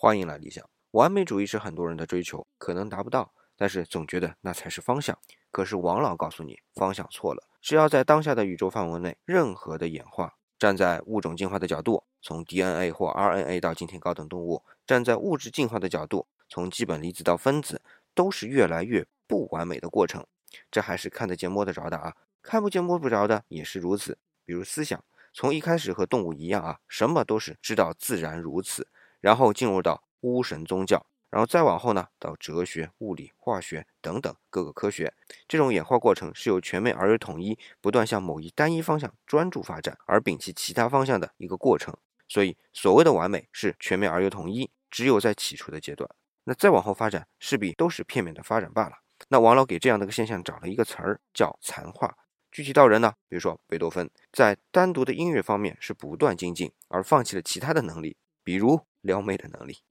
欢迎来理想。完美主义是很多人的追求，可能达不到，但是总觉得那才是方向。可是王老告诉你，方向错了。只要在当下的宇宙范围内，任何的演化，站在物种进化的角度，从 DNA 或 RNA 到今天高等动物，站在物质进化的角度，从基本粒子到分子，都是越来越不完美的过程。这还是看得见摸得着的啊，看不见摸不着的也是如此。比如思想，从一开始和动物一样啊，什么都是知道自然如此，然后进入到。巫神宗教，然后再往后呢，到哲学、物理、化学等等各个科学，这种演化过程是由全面而又统一，不断向某一单一方向专注发展，而摒弃其他方向的一个过程。所以，所谓的完美是全面而又统一，只有在起初的阶段，那再往后发展势必都是片面的发展罢了。那王老给这样的一个现象找了一个词儿，叫残化。具体到人呢，比如说贝多芬，在单独的音乐方面是不断精进，而放弃了其他的能力，比如撩妹的能力。